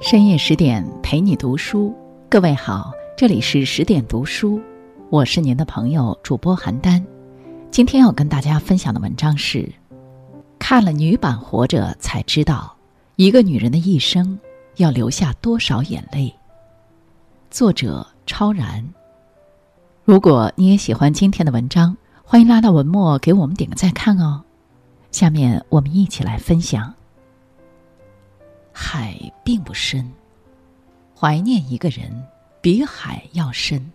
深夜十点陪你读书，各位好，这里是十点读书，我是您的朋友主播邯郸。今天要跟大家分享的文章是：看了女版《活着》才知道，一个女人的一生要流下多少眼泪。作者超然。如果你也喜欢今天的文章，欢迎拉到文末给我们点个再看哦。下面我们一起来分享。海并不深，怀念一个人比海要深。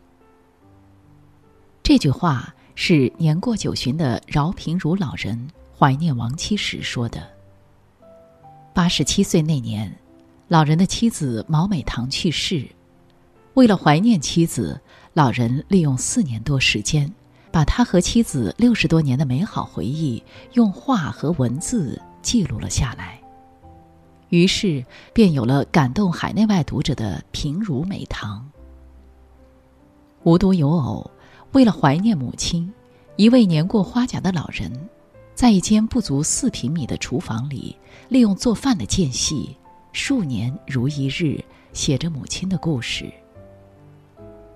这句话是年过九旬的饶平如老人怀念亡妻时说的。八十七岁那年，老人的妻子毛美棠去世，为了怀念妻子，老人利用四年多时间，把他和妻子六十多年的美好回忆用画和文字记录了下来。于是，便有了感动海内外读者的《平如美棠》。无独有偶，为了怀念母亲，一位年过花甲的老人，在一间不足四平米的厨房里，利用做饭的间隙，数年如一日写着母亲的故事。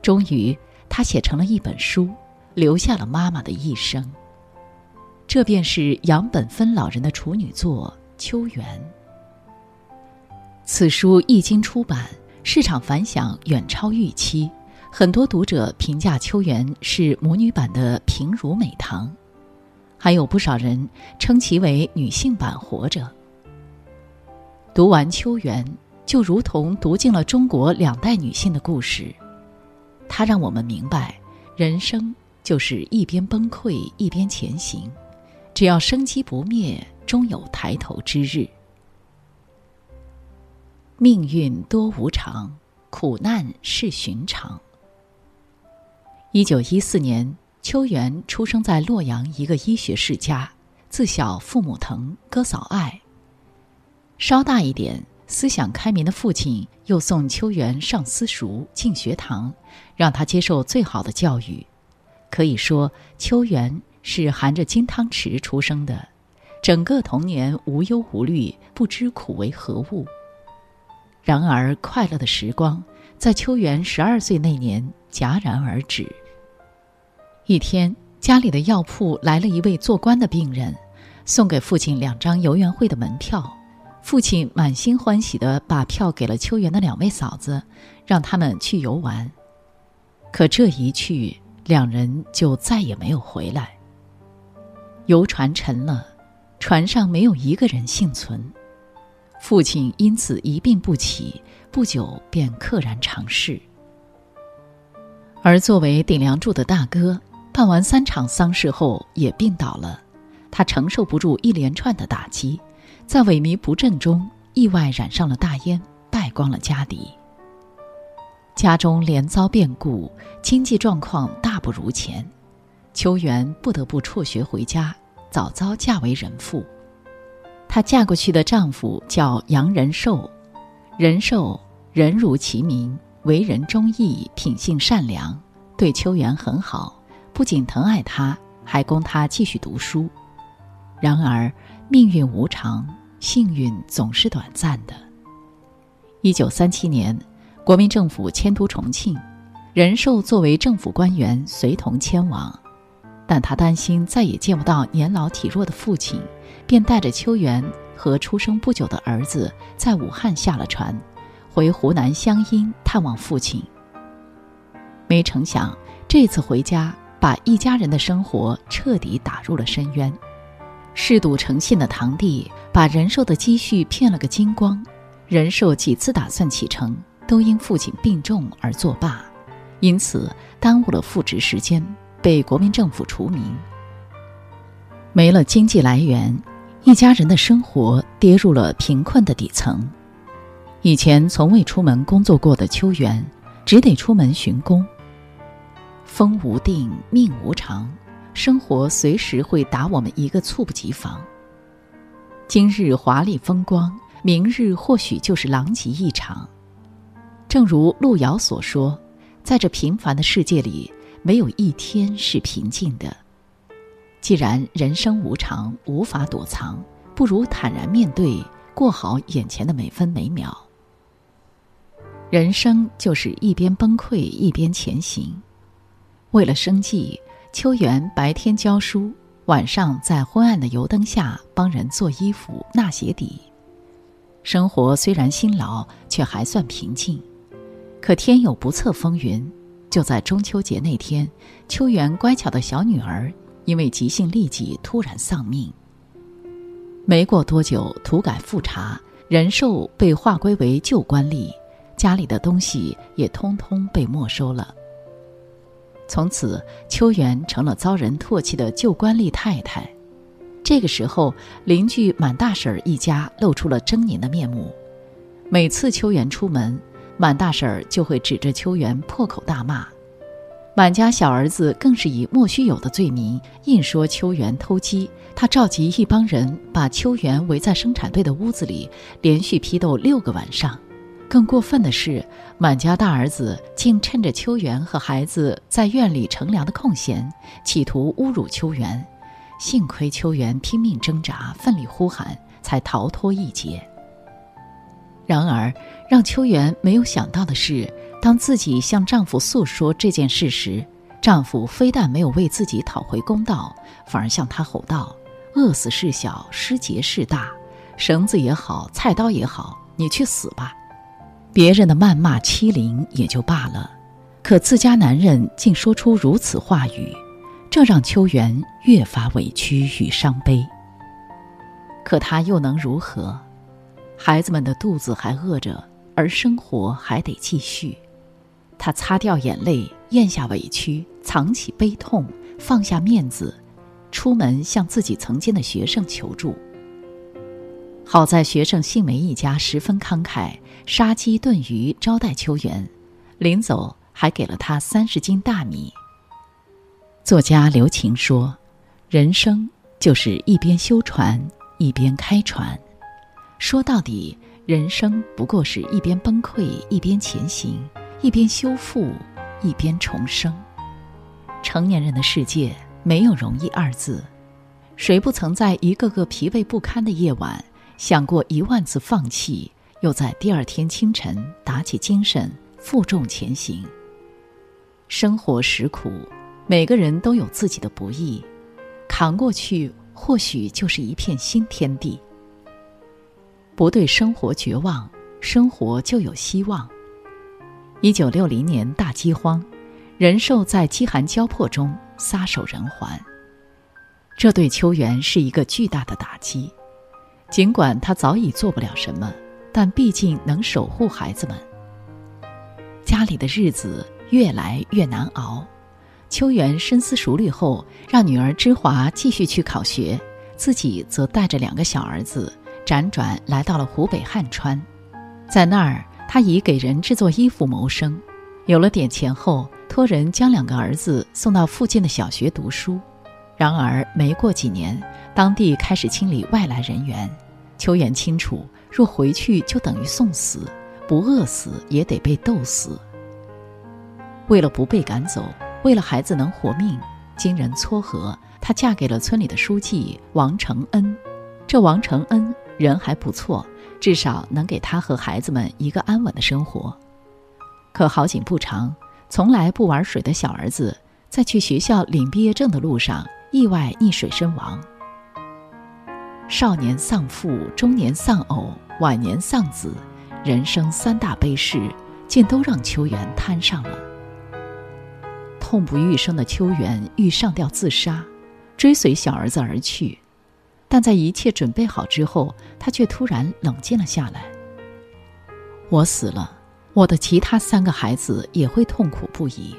终于，他写成了一本书，留下了妈妈的一生。这便是杨本芬老人的处女作《秋园》。此书一经出版，市场反响远超预期，很多读者评价《秋园》是母女版的《平如美棠》，还有不少人称其为女性版《活着》。读完《秋园》，就如同读尽了中国两代女性的故事，它让我们明白，人生就是一边崩溃一边前行，只要生机不灭，终有抬头之日。命运多无常，苦难是寻常。一九一四年，秋元出生在洛阳一个医学世家，自小父母疼，哥嫂爱。稍大一点，思想开明的父亲又送秋元上私塾、进学堂，让他接受最好的教育。可以说，秋元是含着金汤匙出生的，整个童年无忧无虑，不知苦为何物。然而，快乐的时光在秋元十二岁那年戛然而止。一天，家里的药铺来了一位做官的病人，送给父亲两张游园会的门票。父亲满心欢喜地把票给了秋元的两位嫂子，让他们去游玩。可这一去，两人就再也没有回来。游船沉了，船上没有一个人幸存。父亲因此一病不起，不久便溘然长逝。而作为顶梁柱的大哥，办完三场丧事后也病倒了。他承受不住一连串的打击，在萎靡不振中意外染上了大烟，败光了家底。家中连遭变故，经济状况大不如前，秋元不得不辍学回家，早早嫁为人妇。她嫁过去的丈夫叫杨仁寿，仁寿人如其名，为人忠义，品性善良，对秋元很好，不仅疼爱她，还供她继续读书。然而命运无常，幸运总是短暂的。一九三七年，国民政府迁都重庆，仁寿作为政府官员随同迁往，但他担心再也见不到年老体弱的父亲。便带着秋元和出生不久的儿子在武汉下了船，回湖南湘阴探望父亲。没成想，这次回家把一家人的生活彻底打入了深渊。嗜赌成性的堂弟把仁寿的积蓄骗了个精光，仁寿几次打算启程，都因父亲病重而作罢，因此耽误了复职时间，被国民政府除名。没了经济来源。一家人的生活跌入了贫困的底层。以前从未出门工作过的秋元，只得出门寻工。风无定，命无常，生活随时会打我们一个猝不及防。今日华丽风光，明日或许就是狼藉一场。正如路遥所说，在这平凡的世界里，没有一天是平静的。既然人生无常，无法躲藏，不如坦然面对，过好眼前的每分每秒。人生就是一边崩溃一边前行。为了生计，秋元白天教书，晚上在昏暗的油灯下帮人做衣服、纳鞋底。生活虽然辛劳，却还算平静。可天有不测风云，就在中秋节那天，秋元乖巧的小女儿因为急性痢疾突然丧命。没过多久，土改复查，仁寿被划归为旧官吏，家里的东西也通通被没收了。从此，秋元成了遭人唾弃的旧官吏太太。这个时候，邻居满大婶一家露出了狰狞的面目。每次秋元出门，满大婶儿就会指着秋元破口大骂。满家小儿子更是以莫须有的罪名硬说秋元偷鸡。他召集一帮人，把秋元围在生产队的屋子里，连续批斗六个晚上。更过分的是，满家大儿子竟趁着秋元和孩子在院里乘凉的空闲，企图侮辱秋元。幸亏秋元拼命挣扎，奋力呼喊，才逃脱一劫。然而，让秋元没有想到的是，当自己向丈夫诉说这件事时，丈夫非但没有为自己讨回公道，反而向她吼道：“饿死事小，失节事大，绳子也好，菜刀也好，你去死吧！”别人的谩骂欺凌也就罢了，可自家男人竟说出如此话语。这让秋元越发委屈与伤悲。可他又能如何？孩子们的肚子还饿着，而生活还得继续。他擦掉眼泪，咽下委屈，藏起悲痛，放下面子，出门向自己曾经的学生求助。好在学生杏梅一家十分慷慨，杀鸡炖鱼招待秋元，临走还给了他三十斤大米。作家刘擎说：“人生就是一边修船，一边开船。说到底，人生不过是一边崩溃，一边前行；一边修复，一边重生。成年人的世界没有容易二字。谁不曾在一个个疲惫不堪的夜晚，想过一万次放弃，又在第二天清晨打起精神，负重前行？生活实苦。”每个人都有自己的不易，扛过去或许就是一片新天地。不对生活绝望，生活就有希望。一九六零年大饥荒，仁寿在饥寒交迫中撒手人寰，这对秋元是一个巨大的打击。尽管他早已做不了什么，但毕竟能守护孩子们。家里的日子越来越难熬。秋元深思熟虑后，让女儿芝华继续去考学，自己则带着两个小儿子辗转来到了湖北汉川。在那儿，他以给人制作衣服谋生。有了点钱后，托人将两个儿子送到附近的小学读书。然而，没过几年，当地开始清理外来人员。秋元清楚，若回去就等于送死，不饿死也得被斗死。为了不被赶走。为了孩子能活命，经人撮合，她嫁给了村里的书记王承恩。这王承恩人还不错，至少能给他和孩子们一个安稳的生活。可好景不长，从来不玩水的小儿子在去学校领毕业证的路上意外溺水身亡。少年丧父，中年丧偶，晚年丧子，人生三大悲事，竟都让秋元摊上了。痛不欲生的秋元欲上吊自杀，追随小儿子而去，但在一切准备好之后，他却突然冷静了下来。我死了，我的其他三个孩子也会痛苦不已，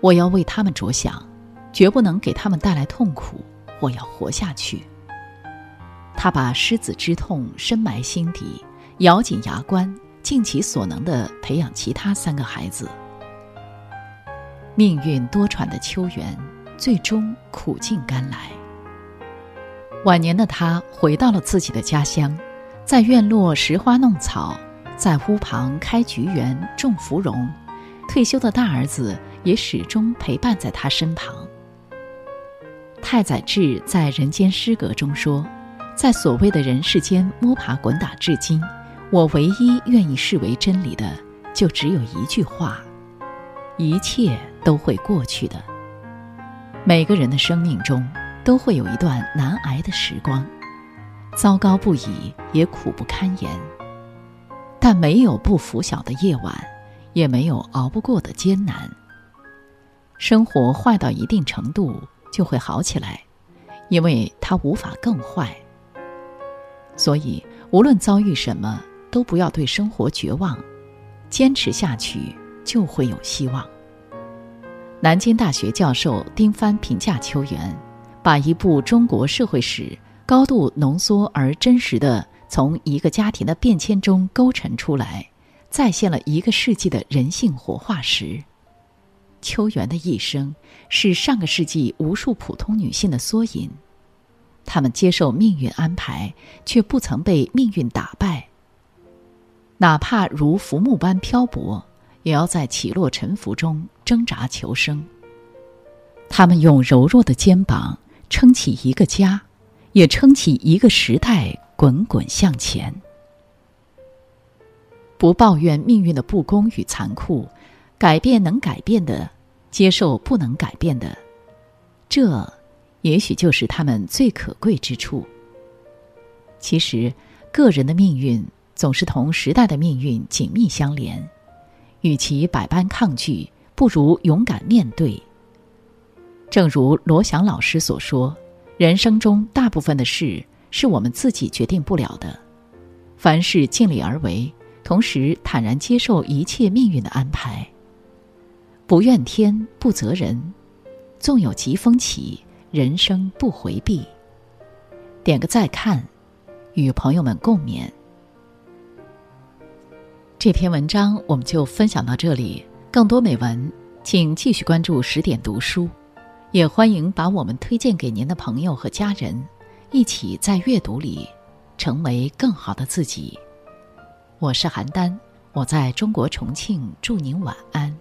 我要为他们着想，绝不能给他们带来痛苦。我要活下去。他把失子之痛深埋心底，咬紧牙关，尽其所能地培养其他三个孩子。命运多舛的秋元，最终苦尽甘来。晚年的他回到了自己的家乡，在院落拾花弄草，在屋旁开菊园种芙蓉。退休的大儿子也始终陪伴在他身旁。太宰治在《人间失格》中说：“在所谓的人世间摸爬滚打至今，我唯一愿意视为真理的，就只有一句话：一切都会过去的。每个人的生命中都会有一段难挨的时光，糟糕不已，也苦不堪言。但没有不拂晓的夜晚，也没有熬不过的艰难。生活坏到一定程度就会好起来，因为它无法更坏。所以，无论遭遇什么，都不要对生活绝望，坚持下去就会有希望。南京大学教授丁帆评价邱原，把一部中国社会史高度浓缩而真实的从一个家庭的变迁中勾陈出来，再现了一个世纪的人性活化石。邱原的一生是上个世纪无数普通女性的缩影，她们接受命运安排，却不曾被命运打败。哪怕如浮木般漂泊。也要在起落沉浮中挣扎求生。他们用柔弱的肩膀撑起一个家，也撑起一个时代，滚滚向前。不抱怨命运的不公与残酷，改变能改变的，接受不能改变的，这也许就是他们最可贵之处。其实，个人的命运总是同时代的命运紧密相连。与其百般抗拒，不如勇敢面对。正如罗翔老师所说：“人生中大部分的事是我们自己决定不了的，凡事尽力而为，同时坦然接受一切命运的安排。不怨天，不责人，纵有疾风起，人生不回避。”点个再看，与朋友们共勉。这篇文章我们就分享到这里。更多美文，请继续关注十点读书，也欢迎把我们推荐给您的朋友和家人，一起在阅读里成为更好的自己。我是邯郸，我在中国重庆，祝您晚安。